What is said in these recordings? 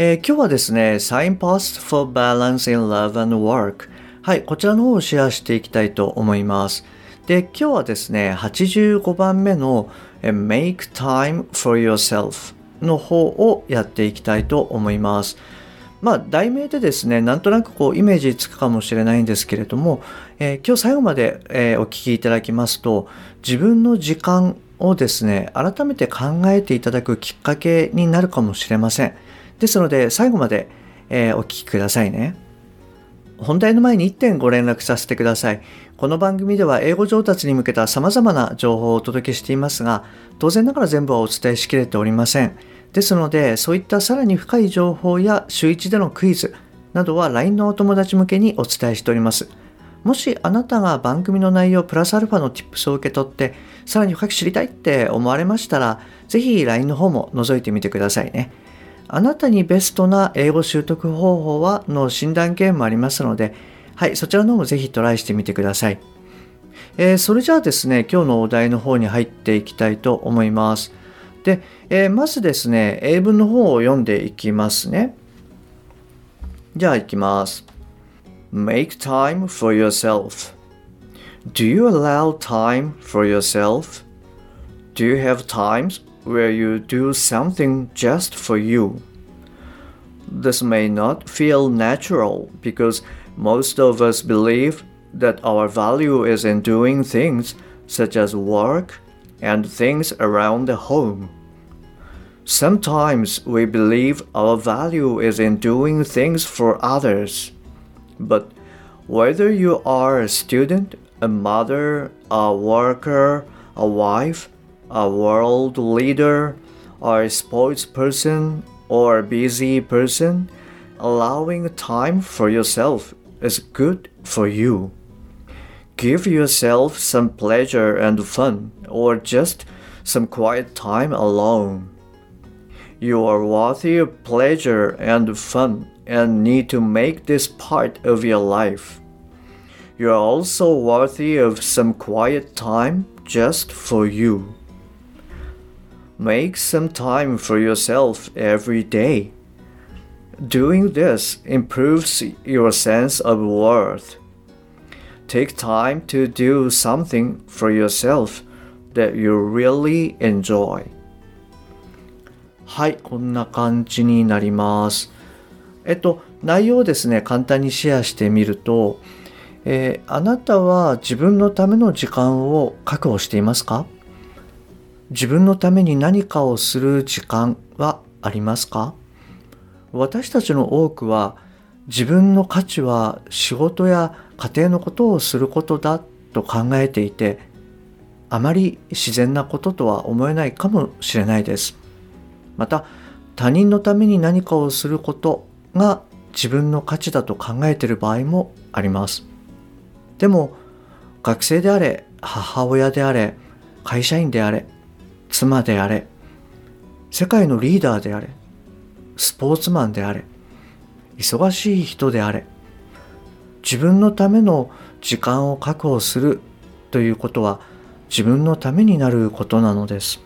えー、今日はですね、Signpost for Balance in Love and Work。はい、こちらの方をシェアしていきたいと思います。で、今日はですね、85番目の Make Time for Yourself の方をやっていきたいと思います。まあ、題名でですね、なんとなくこうイメージつくかもしれないんですけれども、えー、今日最後まで、えー、お聞きいただきますと、自分の時間をですね、改めて考えていただくきっかけになるかもしれません。ですので、最後まで、えー、お聞きくださいね。本題の前に1点ご連絡させてください。この番組では英語上達に向けた様々な情報をお届けしていますが、当然ながら全部はお伝えしきれておりません。ですので、そういったさらに深い情報や週1でのクイズなどは LINE のお友達向けにお伝えしております。もしあなたが番組の内容プラスアルファの tips を受け取って、さらに深く知りたいって思われましたら、ぜひ LINE の方も覗いてみてくださいね。あなたにベストな英語習得方法はの診断ゲームもありますので、はい、そちらの方もぜひトライしてみてください。えー、それじゃあですね、今日のお題の方に入っていきたいと思います。で、えー、まずですね、英文の方を読んでいきますね。じゃあいきます。Make time for yourself. Do you allow time for yourself? Do you have times where you do something just for you. This may not feel natural because most of us believe that our value is in doing things such as work and things around the home. Sometimes we believe our value is in doing things for others. But whether you are a student, a mother, a worker, a wife, a world leader or a sports person or a busy person, allowing time for yourself is good for you. Give yourself some pleasure and fun or just some quiet time alone. You are worthy of pleasure and fun and need to make this part of your life. You are also worthy of some quiet time just for you. Make some time for yourself every day. Doing this improves your sense of worth. Take time to do something for yourself that you really enjoy. はい、こんな感じになります。えっと、内容をですね、簡単にシェアしてみると、えー、あなたは自分のための時間を確保していますか自分のために何かをする時間はありますか？私たちの多くは自分の価値は仕事や家庭のことをすることだと考えていてあまり自然なこととは思えないかもしれないです。また他人のために何かをすることが自分の価値だと考えている場合もあります。でも学生であれ母親であれ会社員であれ妻であれ世界のリーダーであれスポーツマンであれ忙しい人であれ自分のための時間を確保するということは自分のためになることなのです。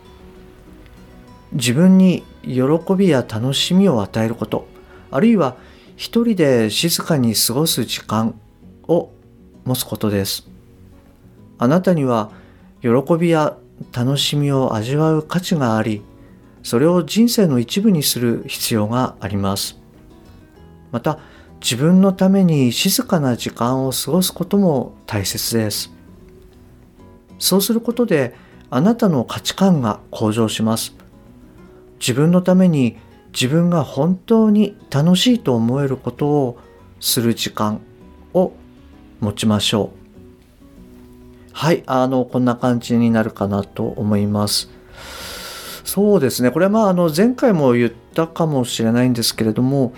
自分に喜びや楽しみを与えることあるいは一人で静かに過ごす時間を持つことです。あなたには喜びや楽しみを味わう価値がありそれを人生の一部にする必要があります。また自分のために静かな時間を過ごすことも大切です。そうすることであなたの価値観が向上します。自分のために自分が本当に楽しいと思えることをする時間を持ちましょう。はい、あの、こんな感じになるかなと思います。そうですね、これはまあ、あの、前回も言ったかもしれないんですけれども、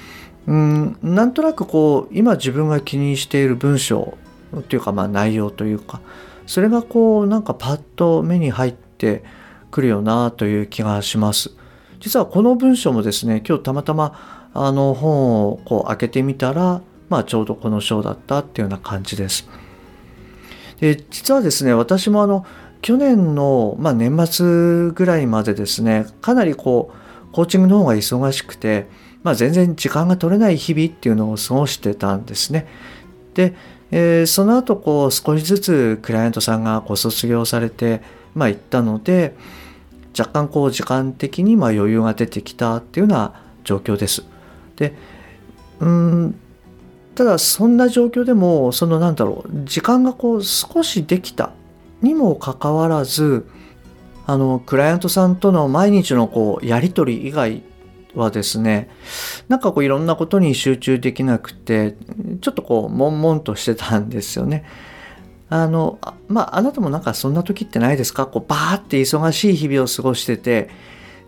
うんなんとなくこう今自分が気にしている文章っていうかまあ内容というかそれがこうなんかパッと目に入ってくるよなという気がします。実はこの文章もですね今日たまたまあの本をこう開けてみたらまあちょうどこの章だったっていうような感じです。で実はですね私もあの去年の、まあ、年末ぐらいまでですねかなりこうコーチングの方が忙しくて、まあ、全然時間が取れない日々っていうのを過ごしてたんですね。で、えー、その後こう少しずつクライアントさんがご卒業されて、まあ、行ったので若干こう時間的にま余裕が出てきたっていうような状況です。でうんただそんな状況でもそのなんだろう時間がこう少しできたにもかかわらずあのクライアントさんとの毎日のこうやり取り以外はですねなんかこういろんなことに集中できなくてちょっとこう悶々としてたんですよね。あのまああなたもなんかそんな時ってないですか？こうバーって忙しい日々を過ごしてて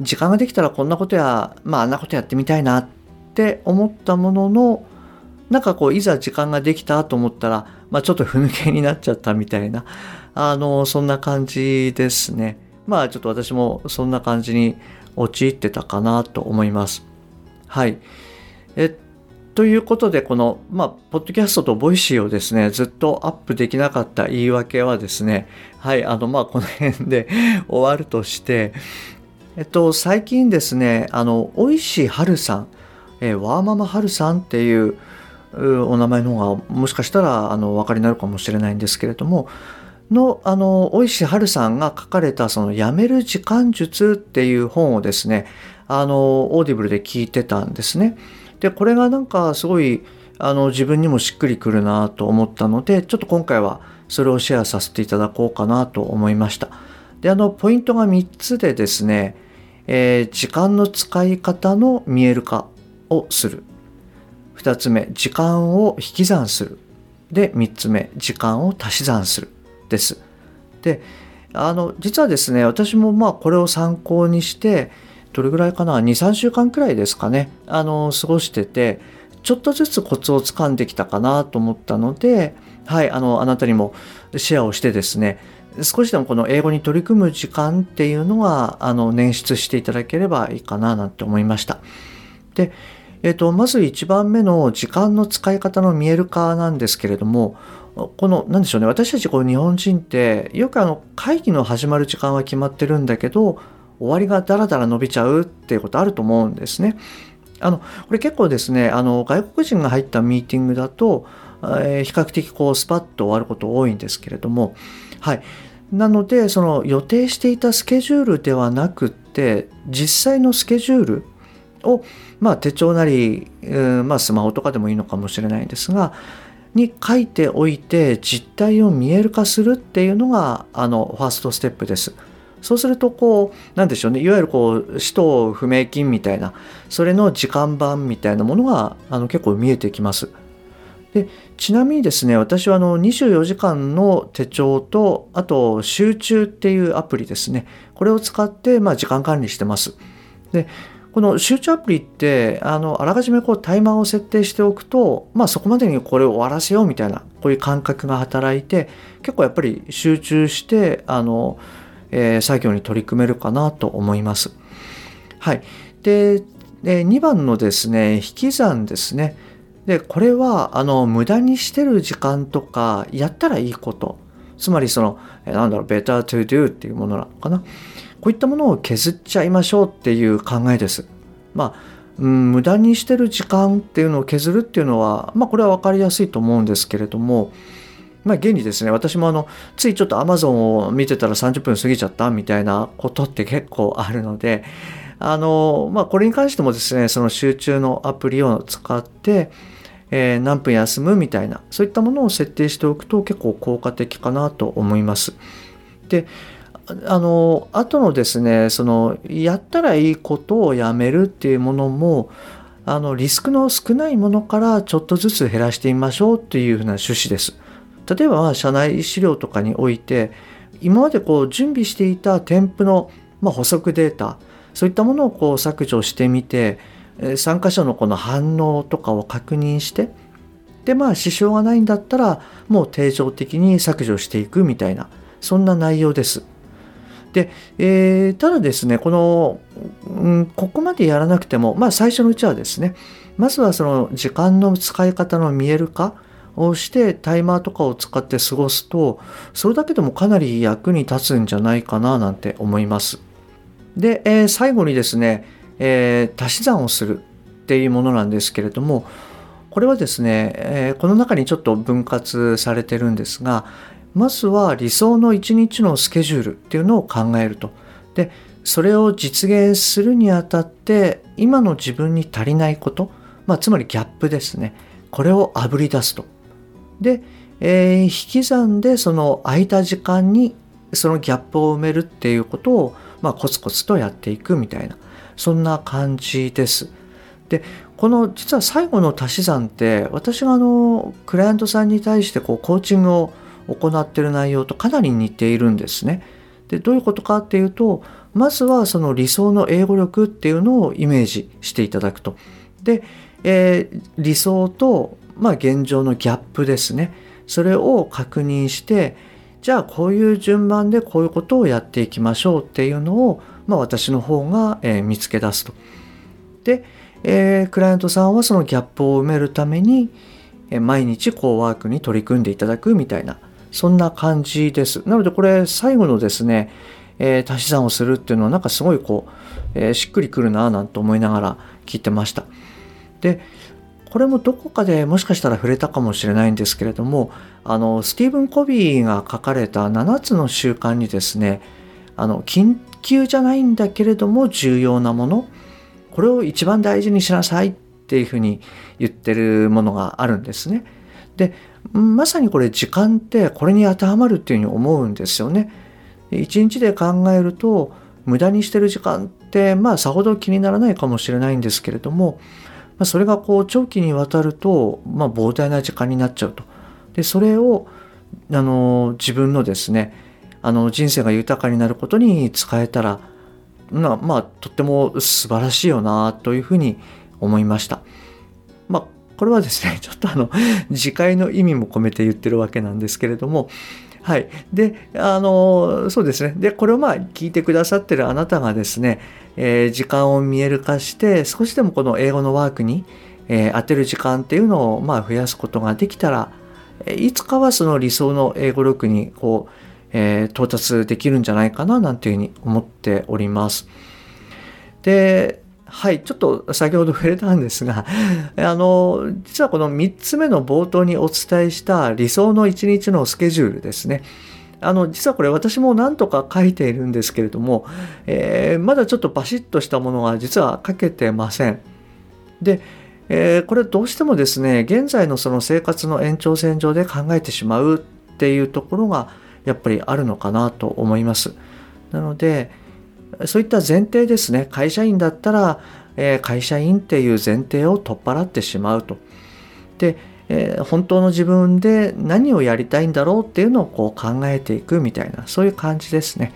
時間ができたらこんなことやまああんなことやってみたいなって思ったもののなんかこういざ時間ができたと思ったら、まあ、ちょっとふぬけになっちゃったみたいな あのそんな感じですね。まあちょっと私もそんな感じに陥ってたかなと思います。はい。えということでこのまあポッドキャストと Voicy をですねずっとアップできなかった言い訳はですねはいあのまあこの辺で 終わるとしてえっと最近ですねあのおいしいはるさんえー、ワーママはるさんっていうお名前の方がもしかしたらあのお分かりになるかもしれないんですけれどもの、あの、大石はるさんが書かれた、その、やめる時間術っていう本をですね、あの、 Audible で聞いてたんですね。で、これがなんかすごい、あの、自分にもしっくりくるなと思ったので、ちょっと今回はそれをシェアさせていただこうかなと思いました。で、あの、ポイントが3つでですね、えー、時間の使い方の見える化をする。2つ目、時間を引き算する。で、3つ目、時間を足し算する。です。であの実はですね私もまあこれを参考にしてどれぐらいかな？23週間くらいですかねあの過ごしててちょっとずつコツをつかんできたかなと思ったのではいあのあなたにもシェアをしてですね少しでもこの英語に取り組む時間っていうのがあの捻出していただければいいかななんて思いました。で、えーとまず1番目の時間の使い方の見える化なんですけれどもこの何でしょうね私たちこう日本人ってよくあの会議の始まる時間は決まってるんだけど終わりがダラダラ伸びちゃうっていうことあると思うんですね。あのこれ結構ですねあの外国人が入ったミーティングだと、えー、比較的こうスパッと終わること多いんですけれどもはいなのでその予定していたスケジュールではなくって実際のスケジュールをまあ手帳なり、まあ、スマホとかでもいいのかもしれないんですがに書いておいて実態を見える化するっていうのがあのファーストステップです。そうするとこうなんでしょうねいわゆるこう使途不明金みたいなそれの時間版みたいなものがあの結構見えてきます。でちなみにですね私はあの24時間の手帳とあと集中っていうアプリですねこれを使ってまあ時間管理してます。でこの集中アプリってあのあらかじめこうタイマーを設定しておくと、まあ、そこまでにこれを終わらせようみたいなこういう感覚が働いて結構やっぱり集中してあの、えー、作業に取り組めるかなと思います。はい、でで2番のですね引き算ですね。でこれはあの無駄にしてる時間とかやったらいいことつまりそのなんだろう better to do っていうものなのかなこういったものを削っちゃいましょうっていう考えです。まあうん、無駄にしてる時間っていうのを削るっていうのは、まあ、これは分かりやすいと思うんですけれども、まあ、現にですね私もあのついちょっと Amazon を見てたら30分過ぎちゃったみたいなことって結構あるのであの、まあ、これに関してもですねその集中のアプリを使って、えー、何分休むみたいなそういったものを設定しておくと結構効果的かなと思います。であの後のですねそのやったらいいことをやめるっていうものもあのリスクの少ないものからちょっとずつ減らしてみましょうっていうふうな趣旨です。例えば社内資料とかにおいて今までこう準備していた添付の、ま、補足データそういったものをこう削除してみて参加者のこの反応とかを確認してでまあ支障がないんだったらもう定常的に削除していくみたいなそんな内容です。で、えー、ただですねこの、うん、ここまでやらなくてもまあ最初のうちはですねまずはその時間の使い方の見える化をしてタイマーとかを使って過ごすとそれだけでもかなり役に立つんじゃないかななんて思います。で、えー、最後にですね、えー、足し算をするっていうものなんですけれどもこれはですね、えー、この中にちょっと分割されてるんですがまずは理想の一日のスケジュールっていうのを考えると。でそれを実現するにあたって今の自分に足りないこと、まあ、つまりギャップですねこれをあぶり出すと。で、えー、引き算でその空いた時間にそのギャップを埋めるっていうことを、まあ、コツコツとやっていくみたいなそんな感じです。でこの実は最後の足し算って私があのクライアントさんに対してこうコーチングを行っている内容とかなり似ているんですね。でどういうことかっていうとまずはその理想の英語力っていうのをイメージしていただくと。で、えー、理想とまあ、現状のギャップですねそれを確認してじゃあこういう順番でこういうことをやっていきましょうっていうのを、まあ、私の方が、えー、見つけ出すと。で、えー、クライアントさんはそのギャップを埋めるために、え、毎日こうワークに取り組んでいただくみたいなそんな感じです。なのでこれ最後のですね、えー、足し算をするっていうのはなんかすごいこう、えー、しっくりくるなぁなんて思いながら聞いてました。でこれもどこかでもしかしたら触れたかもしれないんですけれどもあのスティーブン・コビーが書かれた7つの習慣にですねあの緊急じゃないんだけれども重要なものこれを一番大事にしなさいっていうふうに言ってるものがあるんですね。でまさにこれ時間ってこれに当てはまるっていうふうに思うんですよね。一日で考えると無駄にしてる時間ってまあさほど気にならないかもしれないんですけれどもまあ、それがこう長期にわたると、まあ、膨大な時間になっちゃうと。でそれをあの自分のですねあの人生が豊かになることに使えたらまあとっても素晴らしいよなというふうに思いました。これはですね ちょっとあの次回の意味も込めて言ってるわけなんですけれどもはい。で、あの、そうですね。で、これをまあ聞いてくださってるあなたがですね、えー、時間を見える化して、少しでもこの英語のワークに、えー、当てる時間っていうのをまあ増やすことができたら、いつかはその理想の英語力にこう、えー、到達できるんじゃないかななんていうふうに思っております。で、はい、ちょっと先ほど触れたんですが、あの、実はこの3つ目の冒頭にお伝えした理想の1日のスケジュールですね。あの、実はこれ私も何とか書いているんですけれども、えー、まだちょっとバシッとしたものが実は書けてません。で、えー、これどうしてもですね、現在のその生活の延長線上で考えてしまうっていうところがやっぱりあるのかなと思います。なので、そういった前提ですね会社員だったら、え、会社員っていう前提を取っ払ってしまうと。で、え、本当の自分で何をやりたいんだろうっていうのをこう考えていくみたいなそういう感じですね。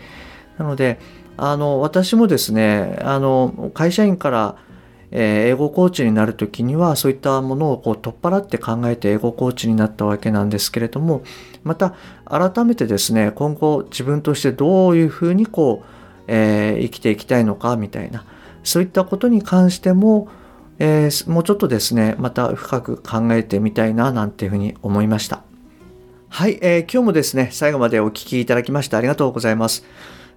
なのであの私もですねあの会社員からえ英語コーチになる時にはそういったものをこう取っ払って考えて英語コーチになったわけなんですけれどもまた改めてですね今後自分としてどういうふうにこうえー、生きていきたいのかみたいなそういったことに関しても、えー、もうちょっとですねまた深く考えてみたいななんていうふうに思いましたはい、えー、今日もですね最後までお聴きいただきましてありがとうございます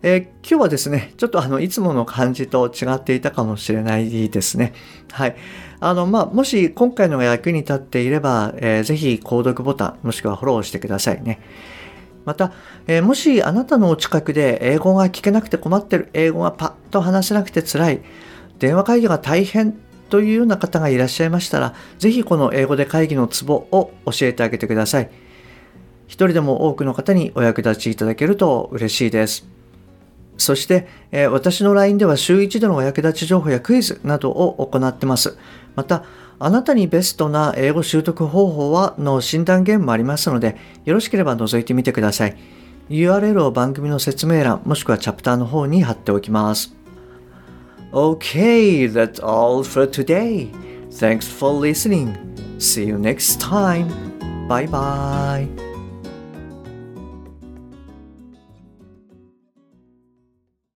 えー、今日はですね、ちょっとあの、いつもの感じと違っていたかもしれないですね。はい。あの、まあ、もし今回のが役に立っていれば、えー、ぜひ購読ボタン、もしくはフォローしてくださいね。また、えー、もしあなたのお近くで英語が聞けなくて困ってる、英語がパッと話せなくて辛い、電話会議が大変というような方がいらっしゃいましたら、ぜひこの英語で会議のツボを教えてあげてください。一人でも多くの方にお役立ちいただけると嬉しいです。そして、えー、私の LINE では週1でのお役立ち情報やクイズなどを行ってます。また、あなたにベストな英語習得方法はの診断ゲームもありますので、よろしければ覗いてみてください。URL を番組の説明欄もしくはチャプターの方に貼っておきます。Okay, that's all for today. Thanks for listening. See you next time. Bye bye.